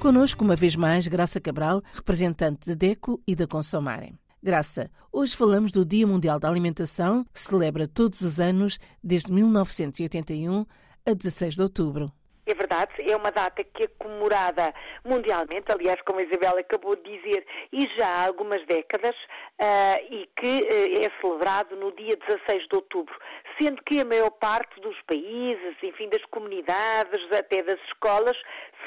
Conosco, uma vez mais, Graça Cabral, representante de DECO e da Consomarem. Graça, hoje falamos do Dia Mundial da Alimentação, que celebra todos os anos desde 1981 a 16 de outubro. É verdade, é uma data que é comemorada mundialmente, aliás, como a Isabel acabou de dizer, e já há algumas décadas, uh, e que uh, é celebrado no dia 16 de outubro, sendo que a maior parte dos países, enfim, das comunidades, até das escolas,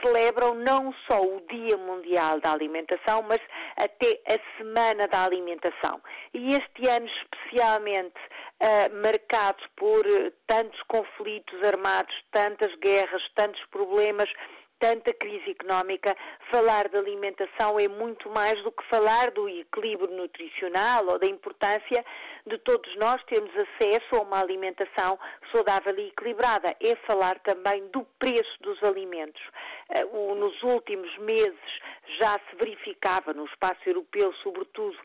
celebram não só o Dia Mundial da Alimentação, mas até a Semana da Alimentação. E este ano, especialmente uh, marcado por tantos conflitos armados, tantas guerras, tantos problemas, tanta crise económica, falar de alimentação é muito mais do que falar do equilíbrio nutricional ou da importância de todos nós termos acesso a uma alimentação saudável e equilibrada. É falar também do preço dos alimentos. Eh, nos últimos meses já se verificava no espaço europeu, sobretudo,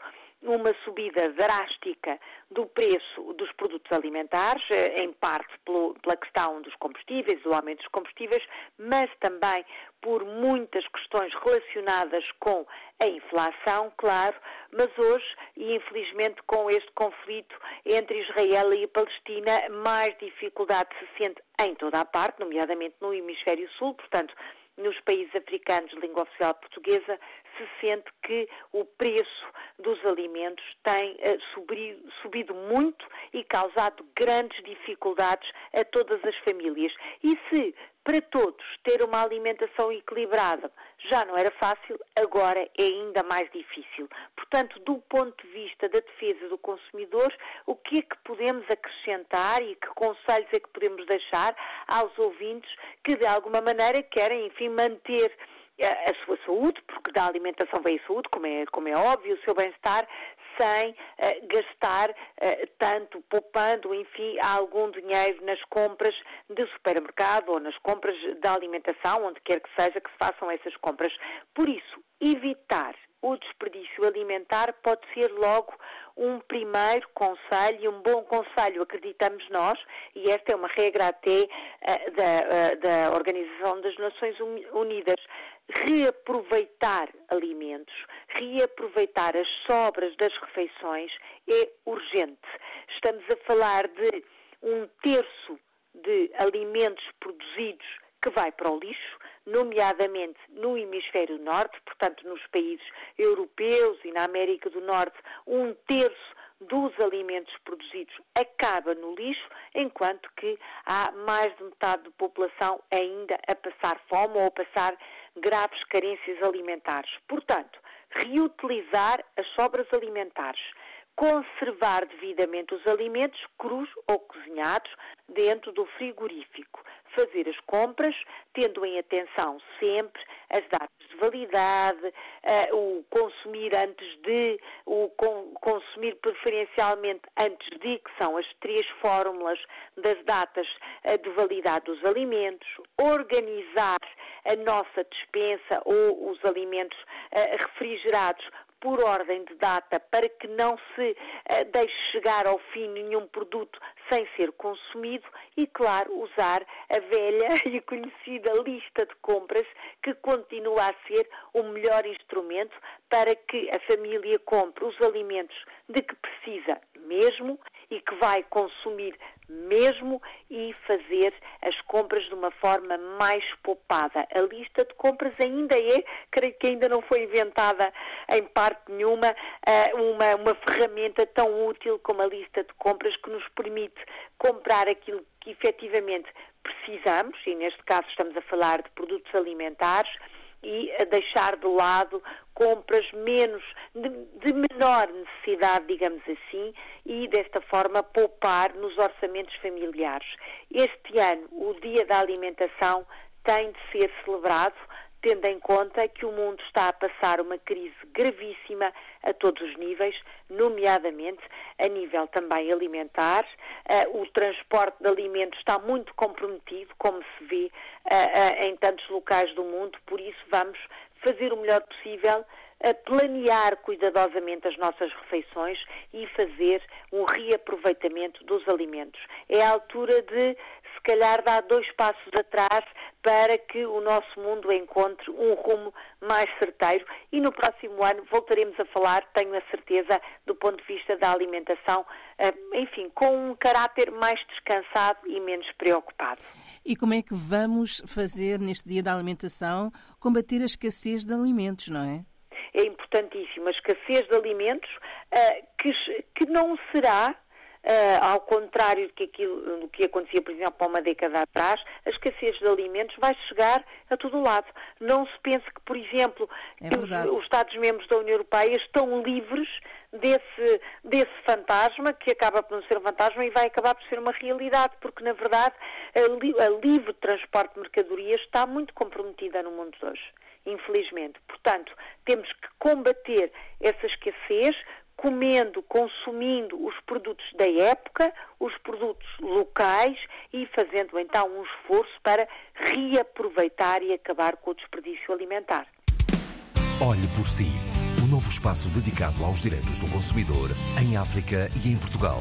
uma subida drástica do preço dos produtos alimentares, eh, em parte pela questão dos combustíveis, do aumento dos combustíveis, mas também por muitas questões relacionadas com a inflação, claro, mas hoje, e infelizmente com este conflito entre Israel e Palestina, mais dificuldade se sente em toda a parte, nomeadamente no hemisfério sul, portanto, nos países africanos de língua oficial portuguesa, se sente que o preço dos alimentos tem uh, subido, subido muito e causado grandes dificuldades a todas as famílias. E se para todos ter uma alimentação equilibrada já não era fácil, agora é ainda mais difícil. Portanto, do ponto de vista da defesa do consumidor, o que é que podemos acrescentar e que conselhos é que podemos deixar aos ouvintes que de alguma maneira querem, enfim, manter a sua saúde, porque da alimentação vem a saúde, como é, como é óbvio, o seu bem-estar, sem uh, gastar uh, tanto, poupando, enfim, algum dinheiro nas compras de supermercado ou nas compras da alimentação, onde quer que seja que se façam essas compras. Por isso, evitar o desperdício alimentar pode ser logo um primeiro conselho, e um bom conselho, acreditamos nós, e esta é uma regra até uh, da, uh, da Organização das Nações Unidas, reaproveitar alimentos, reaproveitar as sobras das refeições é urgente. Estamos a falar de um terço de alimentos produzidos que vai para o lixo, nomeadamente no hemisfério norte, portanto nos países europeus e na América do Norte, um terço dos alimentos produzidos acaba no lixo, enquanto que há mais de metade da população ainda a passar fome ou a passar graves carências alimentares. Portanto, reutilizar as sobras alimentares, conservar devidamente os alimentos crus ou cozinhados dentro do frigorífico, fazer as compras, tendo em atenção sempre as datas de validade, uh, o consumir antes de, o consumir preferencialmente antes de, que são as três fórmulas das datas uh, de validade dos alimentos, organizar a nossa dispensa ou os alimentos uh, refrigerados por ordem de data para que não se uh, deixe chegar ao fim nenhum produto sem ser consumido e, claro, usar a velha e conhecida lista de compras que continua a ser o melhor instrumento para que a família compre os alimentos de que precisa mesmo e que vai consumir mesmo e fazer as compras de uma forma mais poupada. A lista de compras ainda é, creio que ainda não foi inventada em parte nenhuma, eh, uma, uma ferramenta tão útil como a lista de compras que nos permite comprar aquilo que efetivamente precisamos, e neste caso estamos a falar de produtos alimentares, e a deixar de lado compras menos de, de, menor necessidade, digamos assim, e desta forma poupar nos orçamentos familiares. Este ano, o Dia da Alimentação tem de ser celebrado tendo em conta que o mundo está a passar uma crise gravíssima a todos os níveis, nomeadamente a nível também alimentar. Uh, o transporte de alimentos está muito comprometido, como se vê uh, uh, em tantos locais do mundo, por isso vamos fazer o melhor possível a planear cuidadosamente as nossas refeições e fazer um reaproveitamento dos alimentos. É a altura de, calhar dar dois passos atrás para que o nosso mundo encontre um rumo mais certeiro e no próximo ano voltaremos a falar, tenho a certeza, do ponto de vista da alimentação, eh, enfim, com um caráter mais descansado e menos preocupado. E como é que vamos fazer neste Dia da Alimentação combater a escassez de alimentos, não é? É importantíssimo. A escassez de alimentos que, que não será Uh, ao contrário do que, aquilo, do que acontecia, por exemplo, há uma década atrás, a escassez de alimentos vai chegar a todo lado. Não se pense que, por exemplo, é os, os Estados-membros da União Europeia estão livres desse, desse fantasma, que acaba por não ser um fantasma e vai acabar por ser uma realidade, porque, na verdade, a, li, a livre transporte de mercadorias está muito comprometida no mundo de hoje infelizmente. Portanto, temos que combater essa escassez comendo, consumindo os produtos da época, os produtos locais e fazendo então um esforço para reaproveitar e acabar com o desperdício alimentar. Olhe por si. Um novo espaço dedicado aos direitos do consumidor em África e em Portugal.